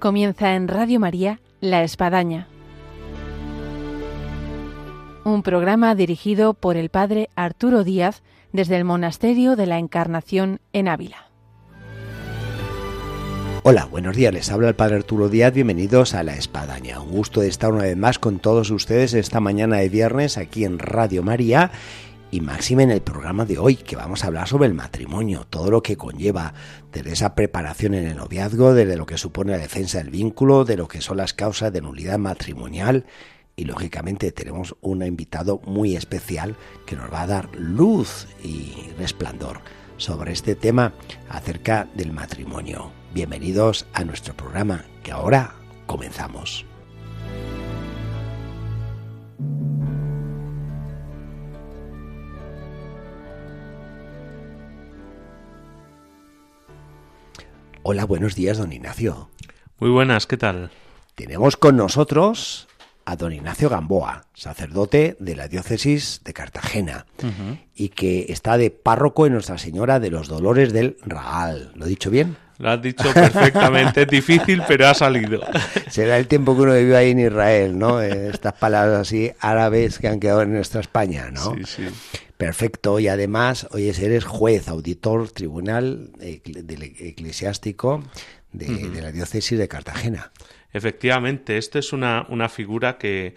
Comienza en Radio María La Espadaña. Un programa dirigido por el Padre Arturo Díaz desde el Monasterio de la Encarnación en Ávila. Hola, buenos días, les habla el Padre Arturo Díaz, bienvenidos a La Espadaña. Un gusto de estar una vez más con todos ustedes esta mañana de viernes aquí en Radio María y máxime en el programa de hoy, que vamos a hablar sobre el matrimonio, todo lo que conlleva, desde esa preparación en el noviazgo, desde lo que supone la defensa del vínculo, de lo que son las causas de nulidad matrimonial y lógicamente tenemos un invitado muy especial que nos va a dar luz y resplandor sobre este tema acerca del matrimonio. Bienvenidos a nuestro programa que ahora comenzamos. Hola, buenos días, don Ignacio. Muy buenas, ¿qué tal? Tenemos con nosotros a don Ignacio Gamboa, sacerdote de la diócesis de Cartagena, y que está de párroco en Nuestra Señora de los Dolores del Raal. ¿Lo he dicho bien? Lo has dicho perfectamente, es difícil, pero ha salido. Será el tiempo que uno vivió ahí en Israel, ¿no? Estas palabras así árabes que han quedado en nuestra España, ¿no? Sí, sí. Perfecto, y además, oye, eres juez, auditor, tribunal eclesiástico de, de la diócesis de Cartagena. Efectivamente, esto es una, una figura que,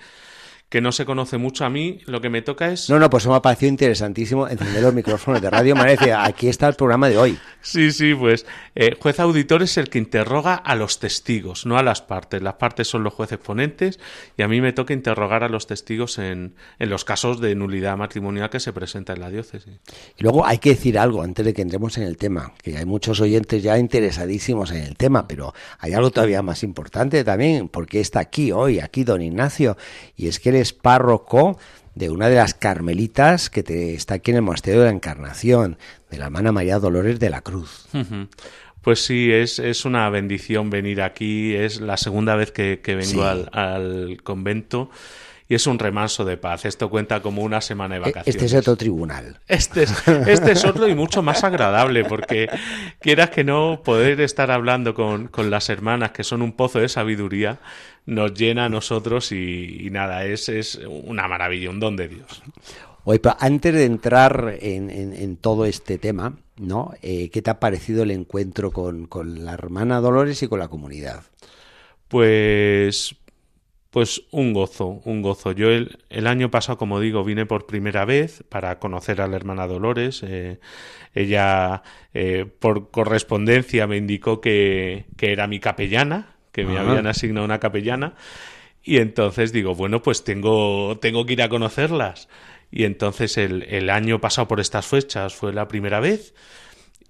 que no se conoce mucho a mí, lo que me toca es... No, no, pues me ha parecido interesantísimo encender los micrófonos de Radio María. Aquí está el programa de hoy. Sí, sí, pues eh, juez auditor es el que interroga a los testigos, no a las partes. Las partes son los jueces ponentes y a mí me toca interrogar a los testigos en, en los casos de nulidad matrimonial que se presenta en la diócesis. Y luego hay que decir algo antes de que entremos en el tema, que hay muchos oyentes ya interesadísimos en el tema, pero hay algo todavía más importante también, porque está aquí hoy, aquí don Ignacio, y es que él es párroco de una de las carmelitas que te, está aquí en el Monasterio de la Encarnación, de la hermana María Dolores de la Cruz. Pues sí, es, es una bendición venir aquí, es la segunda vez que, que vengo Sí. al, al convento y es un remanso de paz. Esto cuenta como una semana de vacaciones. Este es otro tribunal. Este es, este es otro y mucho más agradable, porque quieras que no, poder estar hablando con, con las hermanas, que son un pozo de sabiduría, nos llena a nosotros y, y nada, es, es una maravilla, un don de Dios. Oye, pero antes de entrar en, en- en todo este tema, ¿no? Eh, ¿Qué te ha parecido el encuentro con, con la hermana Dolores y con la comunidad? Pues, pues un gozo, un gozo. Yo el, el año pasado, como digo, vine por primera vez para conocer a la hermana Dolores. Eh, ella, eh, por correspondencia, me indicó que, que era mi capellana, que me habían asignado una capellana. Y entonces digo, bueno, pues tengo, tengo que ir a conocerlas. Y entonces el, el año pasado por estas fechas fue la primera vez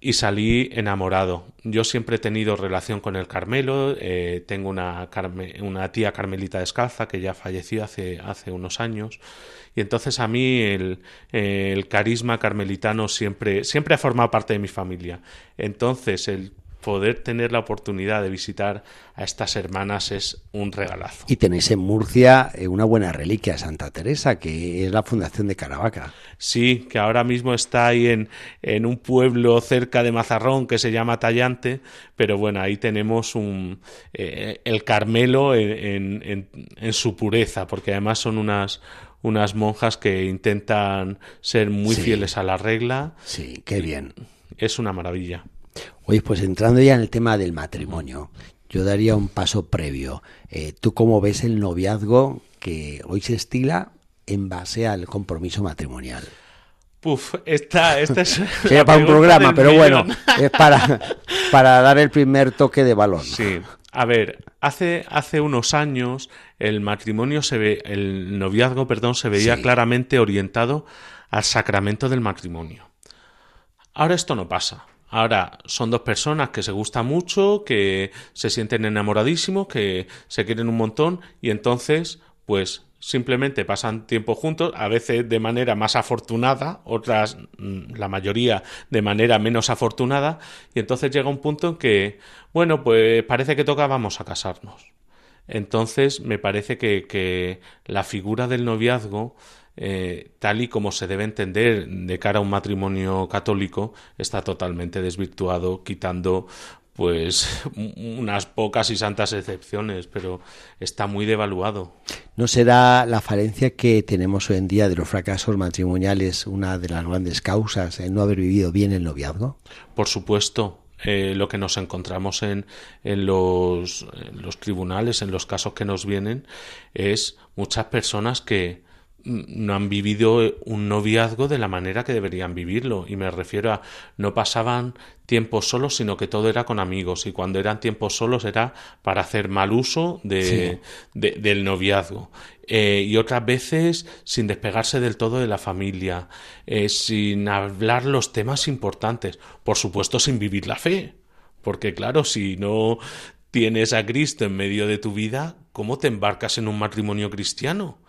y salí enamorado. Yo siempre he tenido relación con el Carmelo, eh, tengo una, una tía carmelita descalza que ya falleció hace, hace unos años, y entonces a mí el, el carisma carmelitano siempre, siempre ha formado parte de mi familia. Entonces el poder tener la oportunidad de visitar a estas hermanas es un regalazo. Y tenéis en Murcia eh, una buena reliquia, Santa Teresa, que es la fundación de Caravaca. Sí, que ahora mismo está ahí en, en un pueblo cerca de Mazarrón que se llama Tallante, pero bueno, ahí tenemos un, eh, el Carmelo en, en- en- en su pureza, porque además son unas, unas monjas que intentan ser muy Sí. fieles a la regla. Sí, qué bien. Es una maravilla. Oye, pues entrando ya en el tema del matrimonio, yo daría un paso previo. Eh, ¿Tú cómo ves el noviazgo que hoy se estila en base al compromiso matrimonial? Puf, esta, esta es. Sería para un programa, pero bueno, es para, para dar el primer toque de balón. Sí. A ver, hace, hace unos años el matrimonio se ve, el noviazgo, perdón, se veía Sí. claramente orientado al sacramento del matrimonio. Ahora esto no pasa. Ahora son dos personas que se gustan mucho, que se sienten enamoradísimos, que se quieren un montón y entonces, pues simplemente pasan tiempo juntos, a veces de manera más afortunada, otras, mm, la mayoría, de manera menos afortunada, y entonces llega un punto en que, bueno, pues parece que toca, vamos a casarnos. Entonces, me parece que, que la figura del noviazgo, eh, tal y como se debe entender de cara a un matrimonio católico, está totalmente desvirtuado, quitando pues unas pocas y santas excepciones, pero está muy devaluado. ¿No será la falencia que tenemos hoy en día de los fracasos matrimoniales una de las grandes causas, el no haber vivido bien el noviazgo? Por supuesto, eh, lo que nos encontramos en, en, los, en, los, tribunales, en los casos que nos vienen, es muchas personas que no han vivido un noviazgo de la manera que deberían vivirlo. Y me refiero a no pasaban tiempos solos, sino que todo era con amigos. Y cuando eran tiempos solos era para hacer mal uso de, del noviazgo. Eh, y otras veces sin despegarse del todo de la familia, eh, sin hablar los temas importantes. Por supuesto, sin vivir la fe. Porque claro, si no tienes a Cristo en medio de tu vida, ¿cómo te embarcas en un matrimonio cristiano?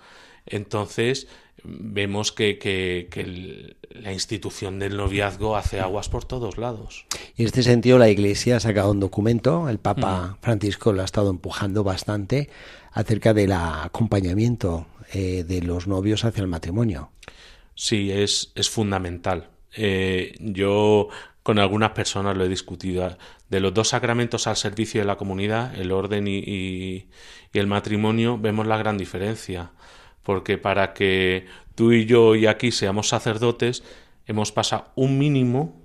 Entonces vemos que, que, la institución del noviazgo hace aguas por todos lados. Y en este sentido la Iglesia ha sacado un documento, el Papa mm. Francisco lo ha estado empujando bastante acerca del acompañamiento eh, de los novios hacia el matrimonio. Sí, es, es fundamental. Eh, yo con algunas personas lo he discutido. De los dos sacramentos al servicio de la comunidad, el orden y, y el matrimonio, vemos la gran diferencia porque para que tú y yo y aquí seamos sacerdotes, hemos pasado un mínimo,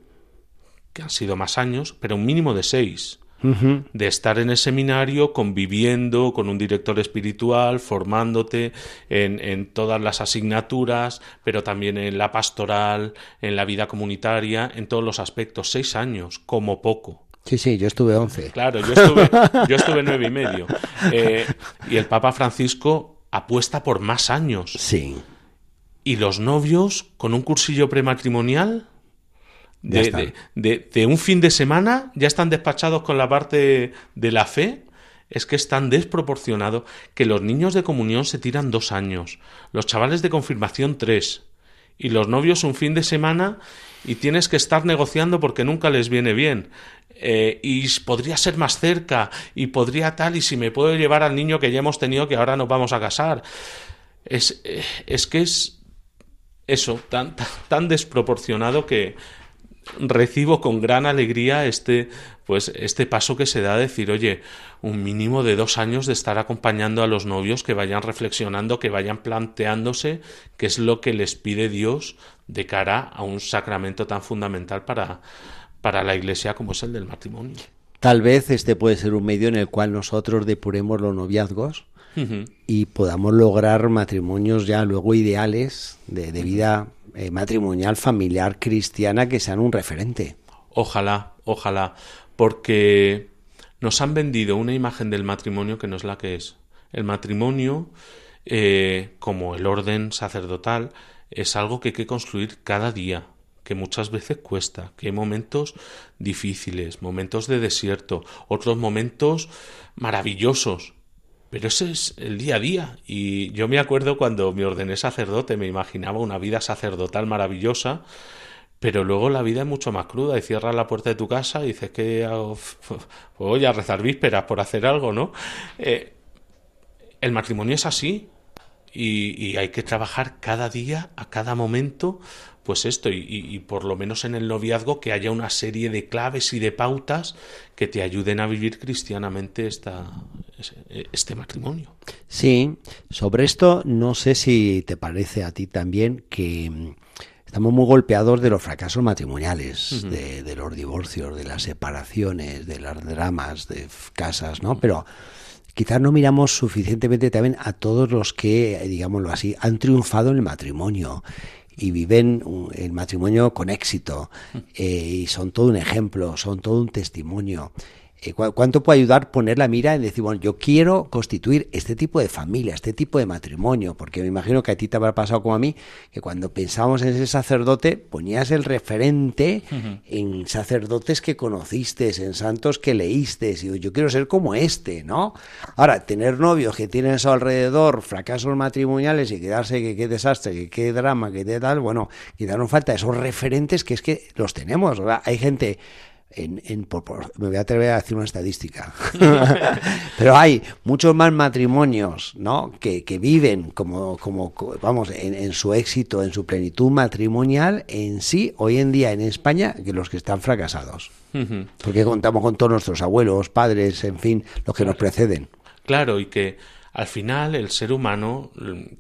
que han sido más años, pero un mínimo de seis. de estar en el seminario conviviendo con un director espiritual, formándote en, en, todas las asignaturas, pero también en la pastoral, en la vida comunitaria, en todos los aspectos. Seis años, como poco. Sí, sí, yo estuve once. Claro, yo estuve, yo estuve nueve y medio. Eh, y el Papa Francisco apuesta por más años. Sí. Y los novios con un cursillo prematrimonial de, de, un fin de semana ya están despachados con la parte de la fe. Es que es tan desproporcionado que los niños de comunión se tiran dos años, los chavales de confirmación tres, y los novios un fin de semana y tienes que estar negociando porque nunca les viene bien. Eh, y podría ser más cerca y podría tal y si me puedo llevar al niño que ya hemos tenido que ahora nos vamos a casar. Es, eh, es que es eso, tan, tan, desproporcionado que recibo con gran alegría este pues este paso que se da a decir oye un mínimo de dos años de estar acompañando a los novios que vayan reflexionando que vayan planteándose qué es lo que les pide Dios de cara a un sacramento tan fundamental para para la Iglesia como es el del matrimonio. Tal vez este puede ser un medio en el cual nosotros depuremos los noviazgos y podamos lograr matrimonios ya luego ideales de, vida eh, matrimonial, familiar, cristiana, que sean un referente. Ojalá, ojalá, porque nos han vendido una imagen del matrimonio que no es la que es. El matrimonio, eh, como el orden sacerdotal, es algo que hay que construir cada día, que muchas veces cuesta, que hay momentos difíciles, momentos de desierto, otros momentos maravillosos. Pero ese es el día a día. Y yo me acuerdo cuando me ordené sacerdote, me imaginaba una vida sacerdotal maravillosa, pero luego la vida es mucho más cruda y cierras la puerta de tu casa y dices que voy a rezar vísperas por hacer algo, ¿no? Eh, el matrimonio es así y, y, hay que trabajar cada día, a cada momento, pues esto, y, por lo menos en el noviazgo que haya una serie de claves y de pautas que te ayuden a vivir cristianamente esta, este matrimonio. Sí, sobre esto no sé si te parece a ti también que mm, estamos muy golpeados de los fracasos matrimoniales, de, de, los divorcios, de las separaciones, de las dramas, de casas, ¿no? Pero quizás no miramos suficientemente también a todos los que, digámoslo así, han triunfado en el matrimonio y viven el matrimonio con éxito eh, y son todo un ejemplo, son todo un testimonio. Eh, ¿Cuánto puede ayudar poner la mira en decir, bueno, yo quiero constituir este tipo de familia, este tipo de matrimonio? Porque me imagino que a ti te habrá pasado como a mí, que cuando pensábamos en ese sacerdote, ponías el referente en sacerdotes que conociste, en santos que leíste, y yo quiero ser como este, ¿no? Ahora, tener novios que tienen a su alrededor fracasos matrimoniales y quedarse que qué desastre, que qué drama, que qué tal, bueno, nos falta esos referentes que es que los tenemos, ¿verdad? Hay gente en, me voy a atrever a decir una estadística, pero hay muchos más matrimonios ¿no? que, que viven como, como vamos, en, en, su éxito, en su plenitud matrimonial en sí, hoy en día en España, que los que están fracasados. Porque contamos con todos nuestros abuelos, padres, en fin, los que nos preceden. Claro, y que al final el ser humano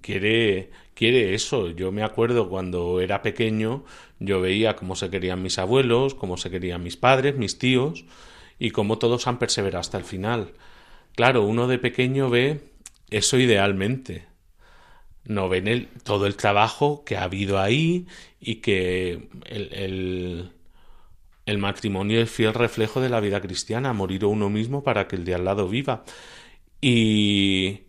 quiere, quiere eso. Yo me acuerdo cuando era pequeño, yo veía cómo se querían mis abuelos, cómo se querían mis padres, mis tíos, y cómo todos han perseverado hasta el final. Claro, uno de pequeño ve eso idealmente. No ven el, todo el trabajo que ha habido ahí y que el, el, el matrimonio es fiel reflejo de la vida cristiana, morir uno mismo para que el de al lado viva. Y,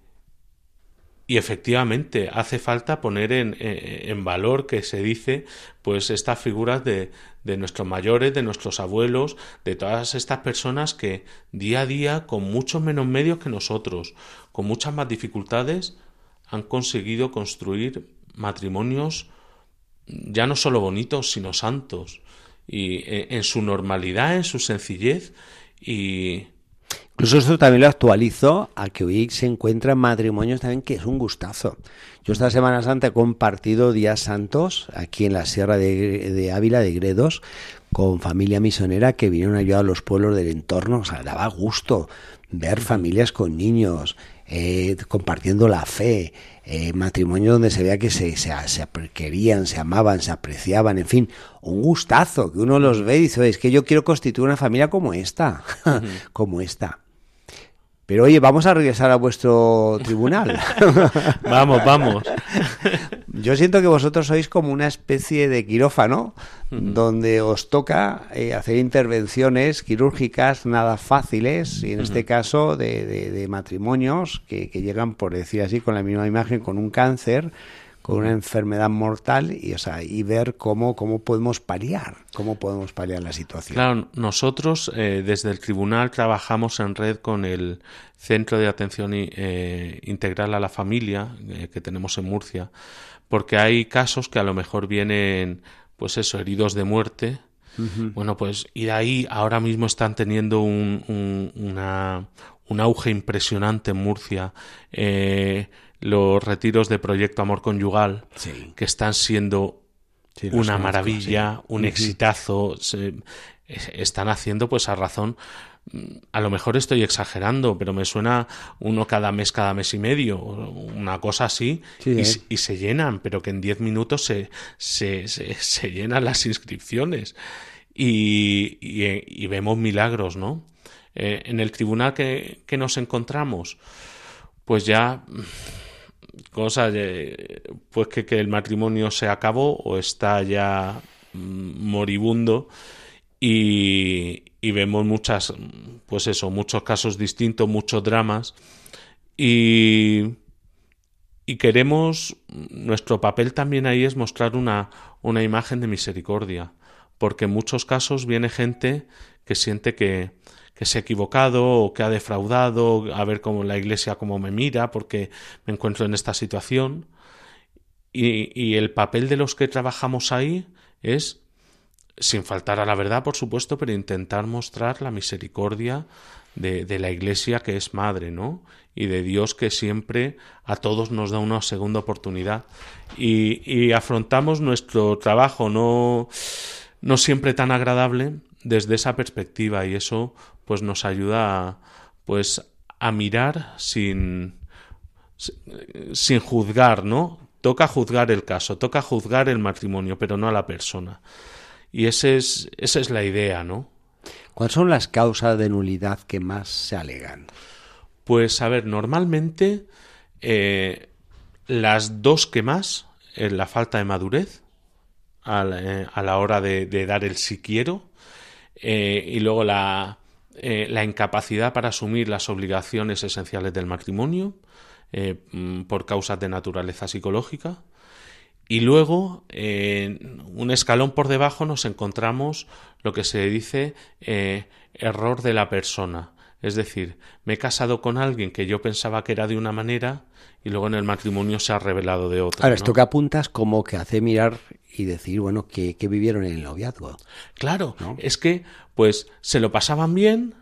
y efectivamente hace falta poner en, en, valor que se dice pues estas figuras de, de, nuestros mayores, de nuestros abuelos, de todas estas personas que día a día, con muchos menos medios que nosotros, con muchas más dificultades, han conseguido construir matrimonios ya no solo bonitos, sino santos, y en su normalidad, en su sencillez, y, Incluso esto también lo actualizo a que hoy se encuentran matrimonios también que es un gustazo. Yo esta Semana Santa he compartido días santos aquí en la Sierra de, Ávila de Gredos con familia misionera que vinieron a ayudar a los pueblos del entorno. O sea, daba gusto ver familias con niños, eh, compartiendo la fe, eh, matrimonios donde se vea que se, se, se, querían, se amaban, se apreciaban, en fin, un gustazo, que uno los ve y dice, es que yo quiero constituir una familia como esta, como esta. Pero oye, vamos a regresar a vuestro tribunal. vamos, vamos. Yo siento que vosotros sois como una especie de quirófano donde os toca eh, hacer intervenciones quirúrgicas nada fáciles, y en este caso de, matrimonios que, llegan, por decir así, con la misma imagen, con un cáncer con una enfermedad mortal y, o sea, y ver cómo, cómo podemos paliar, cómo podemos paliar la situación. Claro, nosotros eh, desde el tribunal trabajamos en red con el Centro de Atención eh, Integral a la Familia eh, que tenemos en Murcia, porque hay casos que a lo mejor vienen, pues eso, heridos de muerte. Bueno, pues y de ahí ahora mismo están teniendo un, un, una, un auge impresionante en Murcia. Eh, los retiros de Proyecto Amor Conyugal, que están siendo una maravilla, un exitazo, están haciendo pues a razón, a lo mejor estoy exagerando, pero me suena uno cada mes, cada mes y medio, una cosa así, y, se llenan, pero que en diez minutos se, se, se, llenan las inscripciones. Y, y, vemos milagros, ¿no? Eh, en el tribunal que, que nos encontramos, pues ya cosa de, pues que, que, el matrimonio se acabó o está ya mm, moribundo y, vemos muchas pues eso muchos casos distintos muchos dramas y y queremos nuestro papel también ahí es mostrar una una imagen de misericordia porque en muchos casos viene gente que siente que que se ha equivocado o que ha defraudado, a ver cómo la iglesia cómo me mira porque me encuentro en esta situación. Y, y el papel de los que trabajamos ahí es, sin faltar a la verdad, por supuesto, pero intentar mostrar la misericordia de, la Iglesia que es madre, ¿no? Y de Dios que siempre a todos nos da una segunda oportunidad. Y, y afrontamos nuestro trabajo no, no siempre tan agradable desde esa perspectiva y eso pues nos ayuda a, pues a mirar sin sin juzgar, ¿no? Toca juzgar el caso, toca juzgar el matrimonio, pero no a la persona. Y ese es, esa es la idea, ¿no? ¿Cuáles son las causas de nulidad que más se alegan? Pues a ver, normalmente eh, las dos que más es la falta de madurez a la, eh, a la hora de, de, dar el si quiero eh, y luego la, eh, la incapacidad para asumir las obligaciones esenciales del matrimonio eh, mm, por causas de naturaleza psicológica. Y luego, en un escalón por debajo, nos encontramos lo que se dice error de la persona. Es decir, me he casado con alguien que yo pensaba que era de una manera y luego en el matrimonio se ha revelado de otra. Ahora, esto que apuntas como que hace mirar y decir, bueno, ¿qué, vivieron en el noviazgo? Claro, es que pues se lo pasaban bien,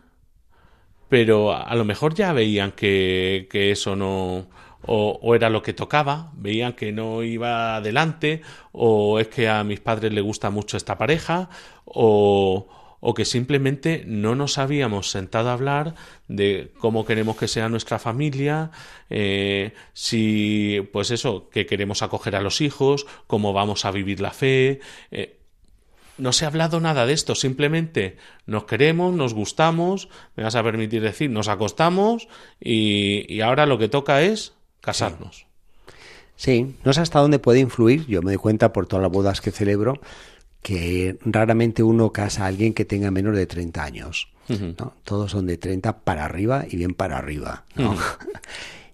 pero a lo mejor ya veían que, que eso no... O, era lo que tocaba, veían que no iba adelante, o es que a mis padres les gusta mucho esta pareja, o, o que simplemente no nos habíamos sentado a hablar de cómo queremos que sea nuestra familia, eh, si, pues eso, que queremos acoger a los hijos, cómo vamos a vivir la fe. Eh, no se ha hablado nada de esto, simplemente nos queremos, nos gustamos, me vas a permitir decir, nos acostamos y, y ahora lo que toca es casarnos. Sí. no sé hasta dónde puede influir, yo me doy cuenta por todas las bodas que celebro, que raramente uno casa a alguien que tenga menos de 30 años. ¿no? Todos son de 30 para arriba y bien para arriba. ¿no?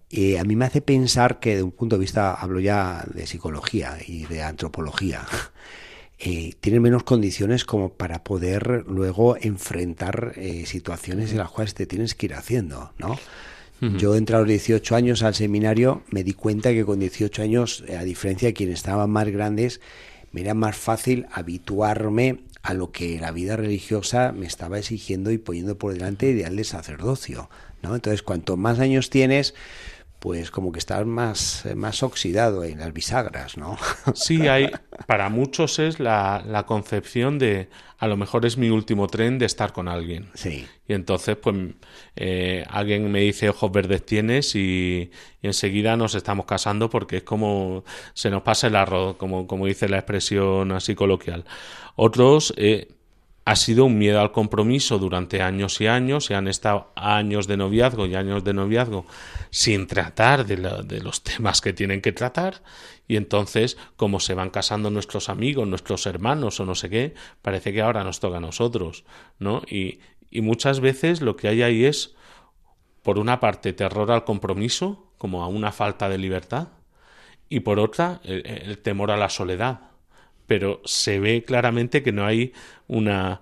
y a mí me hace pensar que de un punto de vista, hablo ya de psicología y de antropología, eh, tienen menos condiciones como para poder luego enfrentar eh, situaciones en las cuales te tienes que ir haciendo, ¿no? Yo entré a los 18 años al seminario, me di cuenta que con 18 años, a diferencia de quienes estaban más grandes, me era más fácil habituarme a lo que la vida religiosa me estaba exigiendo y poniendo por delante ideal de sacerdocio, ¿no? Entonces, cuanto más años tienes, pues como que estás más, más oxidado en las bisagras, ¿no? Sí, hay, para muchos es la, la, concepción de a lo mejor es mi último tren de estar con alguien. Sí. Y entonces, pues, eh, alguien me dice ojos verdes tienes y, y, enseguida nos estamos casando porque es como se nos pasa el arroz, como, como dice la expresión así coloquial. Otros, eh, ha sido un miedo al compromiso durante años y años, y han estado años de noviazgo y años de noviazgo sin tratar de, de, los temas que tienen que tratar, y entonces, como se van casando nuestros amigos, nuestros hermanos o no sé qué, parece que ahora nos toca a nosotros, ¿no? Y, y muchas veces lo que hay ahí es, por una parte, terror al compromiso, como a una falta de libertad, y por otra, el temor a la soledad pero se ve claramente que no hay una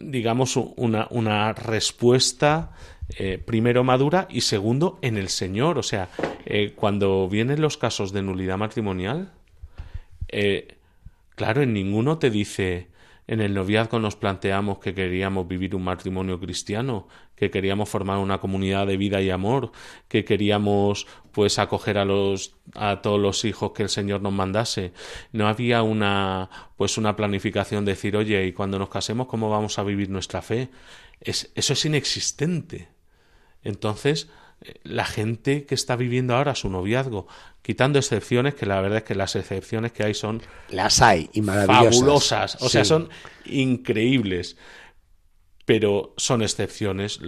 digamos una, una respuesta eh, primero madura y segundo en el Señor. O sea, eh, cuando vienen los casos de nulidad matrimonial, eh, claro, en ninguno te dice en el noviazgo nos planteamos que queríamos vivir un matrimonio cristiano, que queríamos formar una comunidad de vida y amor, que queríamos pues acoger a los a todos los hijos que el Señor nos mandase. No había una pues una planificación de decir, "Oye, y cuando nos casemos cómo vamos a vivir nuestra fe?" Es, eso es inexistente. Entonces, la gente que está viviendo ahora su noviazgo, quitando excepciones, que la verdad es que las excepciones que hay son... Las hay, y maravillosas. Fabulosas, o sea, son increíbles, pero son excepciones.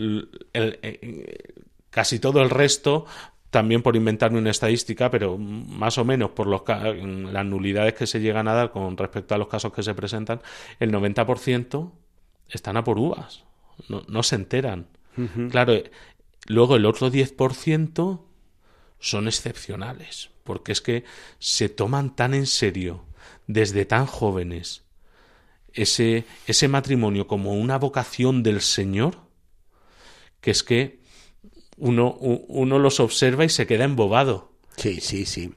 Eh, casi todo el resto, también por inventarme una estadística, pero más o menos por los, las nulidades que se llegan a dar con respecto a los casos que se presentan, el 90% están a por uvas, no, no se enteran. Claro, Luego el otro 10% son excepcionales, porque es que se toman tan en serio desde tan jóvenes ese, ese matrimonio como una vocación del Señor, que es que uno, uno los observa y se queda embobado. Sí, sí, sí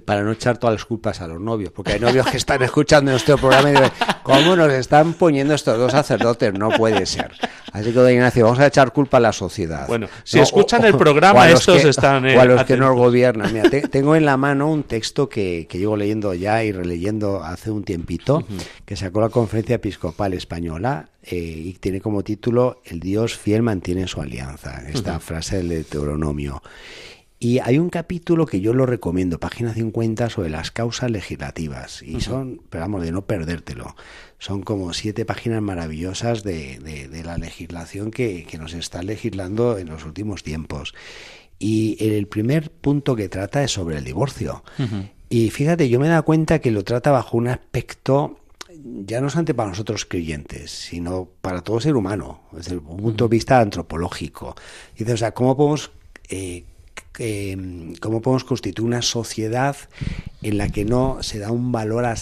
para no echar todas las culpas a los novios, porque hay novios que están escuchando nuestro programa y dicen, ¿cómo nos están poniendo estos dos sacerdotes? No puede ser. Así que, don Ignacio, vamos a echar culpa a la sociedad. Bueno, si escuchan el programa, estos están... o a los que nos gobiernan. Mira, tengo en la mano un texto que, que, llevo leyendo ya y releyendo hace un tiempito, que sacó la Conferencia Episcopal Española eh, y tiene como título El Dios fiel mantiene su alianza, esta frase del Deuteronomio. Y hay un capítulo que yo lo recomiendo, página 50, sobre las causas legislativas. Y son, pero vamos, de no perdértelo. Son como siete páginas maravillosas de, de, la legislación que, que, nos está legislando en los últimos tiempos. Y el primer punto que trata es sobre el divorcio. Y fíjate, yo me he dado cuenta que lo trata bajo un aspecto ya no solamente para nosotros creyentes, sino para todo ser humano, desde el punto de vista antropológico. Dice, o sea, ¿cómo podemos eh, eh, cómo podemos constituir una sociedad en la que no se da un valor a,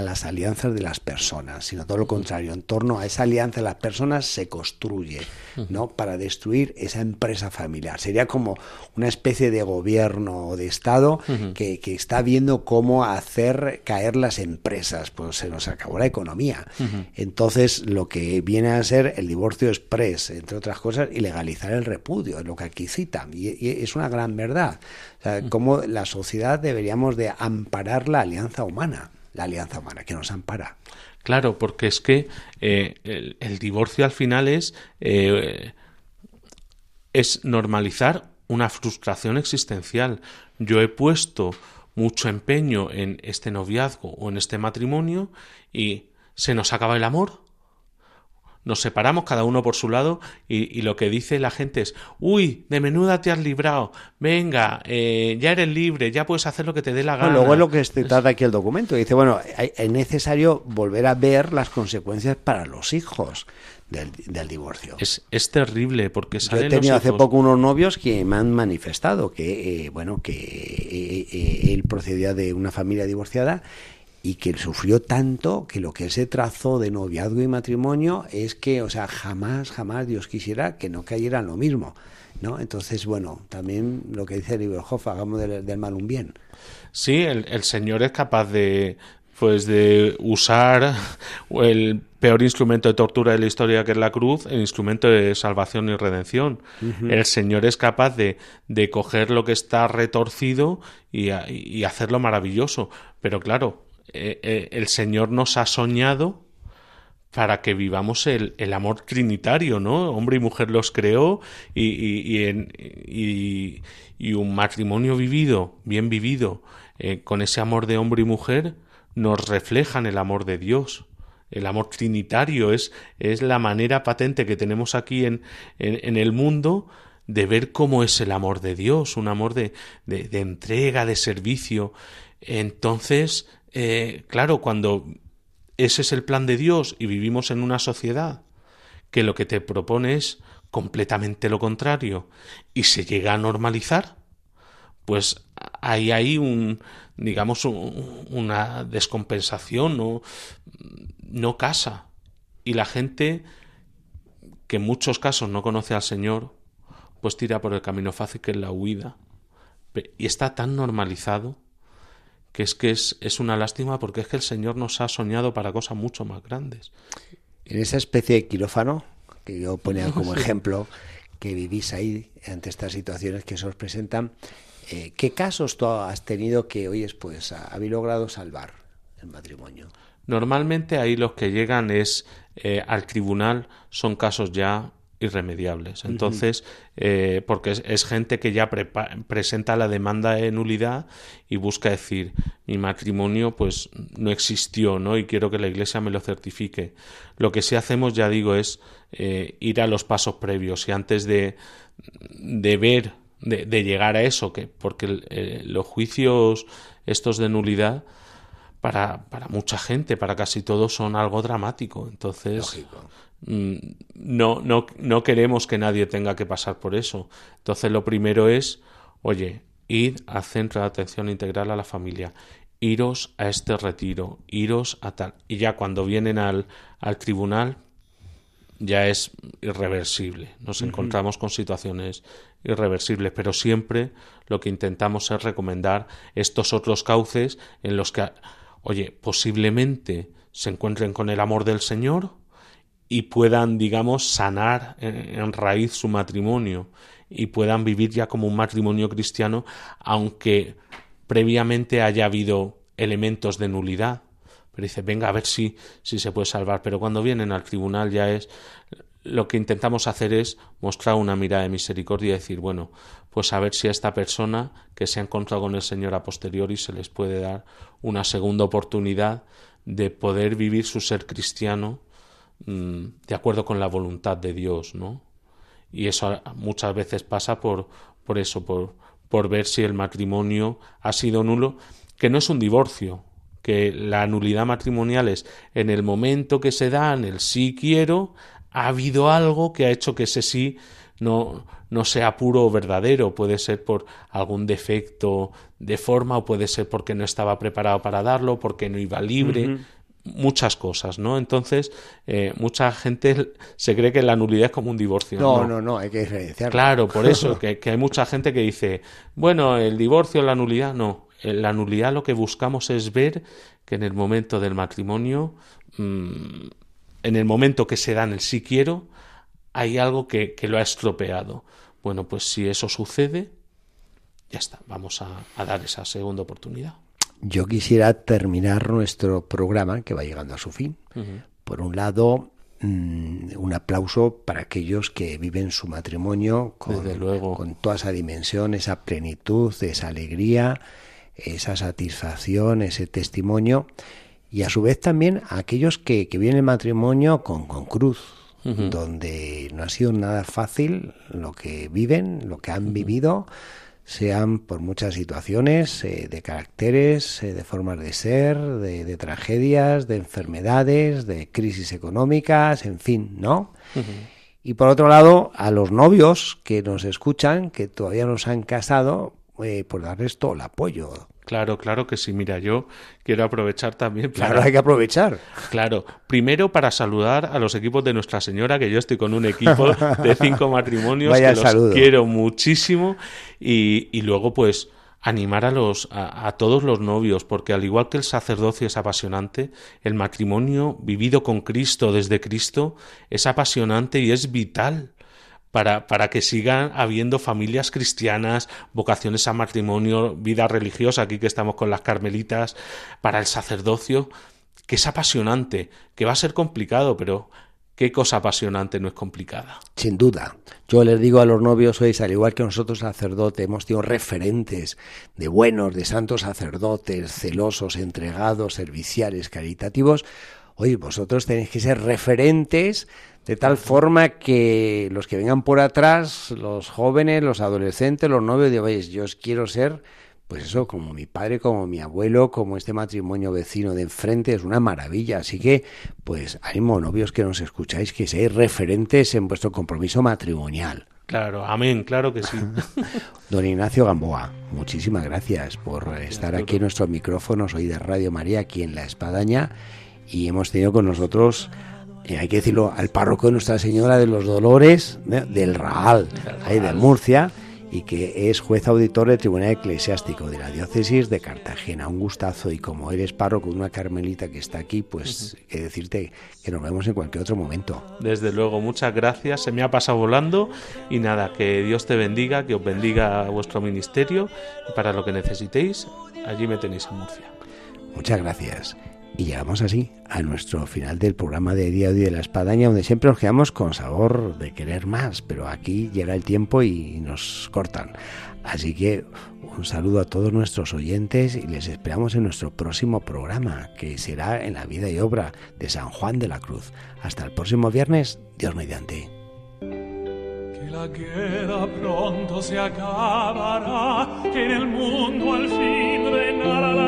las alianzas de las personas, sino todo lo contrario, en torno a esa alianza de las personas se construye, ¿no? Para destruir esa empresa familiar. Sería como una especie de gobierno o de Estado que, está viendo cómo hacer caer las empresas, pues se nos acabó la economía. Entonces, lo que viene a ser el divorcio express, entre otras cosas, y legalizar el repudio, es lo que aquí citan, y, y es una gran verdad. O sea, cómo la sociedad deberíamos de amparar la alianza humana, la alianza humana que nos ampara. Claro, porque es que eh, el, divorcio al final es, eh, es normalizar una frustración existencial. Yo he puesto mucho empeño en este noviazgo o en este matrimonio y se nos acaba el amor nos separamos cada uno por su lado y, lo que dice la gente es, uy, de menuda te has librado, venga, eh, ya eres libre, ya puedes hacer lo que te dé la gana. luego es lo que se trata aquí el documento, dice, bueno, es necesario volver a ver las consecuencias para los hijos. Del, divorcio. Es, es, terrible porque Yo he tenido hace poco unos novios que me han manifestado que, eh, bueno, que eh, él procedía de una familia divorciada y que sufrió tanto que lo que se trazó de noviazgo y matrimonio es que, o sea, jamás, jamás Dios quisiera que no cayera en lo mismo, ¿no? Entonces, bueno, también lo que dice Lieberhoff, hagamos del, mal un bien. Sí, el, Señor es capaz de, pues de usar el peor instrumento de tortura de la historia que es la cruz, el instrumento de salvación y redención. El Señor es capaz de, de, coger lo que está retorcido y, y hacerlo maravilloso. Pero claro, eh, eh, el Señor nos ha soñado para que vivamos el, el, amor trinitario, ¿no? Hombre y mujer los creó y, y, y, un matrimonio vivido, bien vivido, eh, con ese amor de hombre y mujer, nos reflejan el amor de Dios. El amor trinitario es, es la manera patente que tenemos aquí en, en, el mundo de ver cómo es el amor de Dios, un amor de, de entrega, de servicio. Entonces, eh, claro, cuando ese es el plan de Dios y vivimos en una sociedad que lo que te propone es completamente lo contrario y se llega a normalizar, pues hay ahí un, digamos, una descompensación, ¿no? no casa. Y la gente que en muchos casos no conoce al Señor, pues tira por el camino fácil que es la huida. Y está tan normalizado que es que es, es una lástima porque es que el Señor nos ha soñado para cosas mucho más grandes. En esa especie de quirófano, que yo ponía como ejemplo, que vivís ahí ante estas situaciones que se os presentan, eh, ¿qué casos tú has tenido que, oyes, pues habéis logrado salvar el matrimonio? Normalmente ahí los que llegan es eh, al tribunal son casos ya irremediables. Entonces, eh, porque es, gente que ya presenta la demanda de nulidad y busca decir, mi matrimonio pues no existió, ¿no? Y quiero que la Iglesia me lo certifique. Lo que sí hacemos, ya digo, es eh, ir a los pasos previos y antes de, de ver, de, de, llegar a eso, que porque eh, los juicios estos de nulidad para, para mucha gente, para casi todos, son algo dramático. Entonces, Mm, no, no, no queremos que nadie tenga que pasar por eso. Entonces lo primero es, oye, id al centro de atención integral a la familia, iros a este retiro, iros a tal. Y ya cuando vienen al, al tribunal, ya es irreversible. Nos encontramos con situaciones irreversibles, pero siempre lo que intentamos es recomendar estos otros cauces en los que, oye, posiblemente se encuentren con el amor del Señor, y puedan, digamos, sanar en, raíz su matrimonio y puedan vivir ya como un matrimonio cristiano, aunque previamente haya habido elementos de nulidad. Pero dice, venga, a ver si, si se puede salvar. Pero cuando vienen al tribunal ya es lo que intentamos hacer es mostrar una mirada de misericordia y decir, bueno, pues a ver si a esta persona que se ha encontrado con el Señor a posteriori se les puede dar una segunda oportunidad de poder vivir su ser cristiano de acuerdo con la voluntad de Dios, ¿no? Y eso muchas veces pasa por, por eso, por, por ver si el matrimonio ha sido nulo, que no es un divorcio, que la nulidad matrimonial es en el momento que se da, en el sí quiero, ha habido algo que ha hecho que ese sí no, no sea puro o verdadero, puede ser por algún defecto de forma o puede ser porque no estaba preparado para darlo, porque no iba libre. Muchas cosas, ¿no? Entonces, eh, mucha gente se cree que la nulidad es como un divorcio. No, no, no, hay que diferenciar. Claro, por eso, que, hay mucha gente que dice, bueno, el divorcio, la nulidad, no. La nulidad lo que buscamos es ver que en el momento del matrimonio, mm, en el momento que se da en el sí quiero, hay algo que, que, lo ha estropeado. Bueno, pues si eso sucede, ya está, vamos a, dar esa segunda oportunidad. Yo quisiera terminar nuestro programa, que va llegando a su fin. Por un lado, mm, un aplauso para aquellos que viven su matrimonio con, con toda esa dimensión, esa plenitud, esa alegría, esa satisfacción, ese testimonio. Y a su vez también a aquellos que, que viven el matrimonio con, con cruz, donde no ha sido nada fácil lo que viven, lo que han vivido, sean por muchas situaciones eh, de caracteres, eh, de formas de ser, de, tragedias, de enfermedades, de crisis económicas, en fin, ¿no? Y por otro lado, a los novios que nos escuchan, que todavía no se han casado, eh, por darles todo el apoyo. Claro, claro que sí. Mira, yo quiero aprovechar también para... Claro, hay que aprovechar. Claro, primero para saludar a los equipos de Nuestra Señora, que yo estoy con un equipo de cinco matrimonios que los quiero muchísimo. Y, y luego, pues, animar a los a, a, todos los novios porque al igual que el sacerdocio es apasionante el matrimonio vivido con Cristo desde Cristo es apasionante y es vital para, para que sigan habiendo familias cristianas, vocaciones a matrimonio, vida religiosa, aquí que estamos con las carmelitas, para el sacerdocio, que es apasionante, que va a ser complicado, pero ¿Qué cosa apasionante no es complicada? Sin duda. Yo les digo a los novios, sois al igual que nosotros sacerdotes, hemos tenido referentes de buenos, de santos sacerdotes, celosos, entregados, serviciales, caritativos. Oye, vosotros tenéis que ser referentes de tal forma que los que vengan por atrás, los jóvenes, los adolescentes, los novios, digo, yo quiero ser, pues eso, como mi padre, como mi abuelo, como este matrimonio vecino de enfrente, es una maravilla. Así que, pues, ánimo, novios que nos escucháis, que seáis referentes en vuestro compromiso matrimonial. Claro, amén, claro que sí. Don Ignacio Gamboa, muchísimas gracias por estar aquí en nuestros micrófonos hoy de Radio María, aquí en La Espadaña, y hemos tenido con nosotros hay que decirlo, al párroco de Nuestra Señora de los Dolores del Raal, ahí de Murcia, y que es juez auditor del Tribunal Eclesiástico de la Diócesis de Cartagena. Un gustazo y como eres párroco de una carmelita que está aquí, pues que decirte que nos vemos en cualquier otro momento. Desde luego, muchas gracias, se me ha pasado volando y nada, que Dios te bendiga, que os bendiga vuestro ministerio y para lo que necesitéis, allí me tenéis en Murcia. Muchas gracias. Y llegamos así a nuestro final del programa de Día de la Espadaña, donde siempre nos quedamos con sabor de querer más, pero aquí llega el tiempo y nos cortan. Así que un saludo a todos nuestros oyentes y les esperamos en nuestro próximo programa, que será en la vida y obra de San Juan de la Cruz. Hasta el próximo viernes, Dios mediante. Que la guerra pronto se acabará, que en el mundo al fin reinará la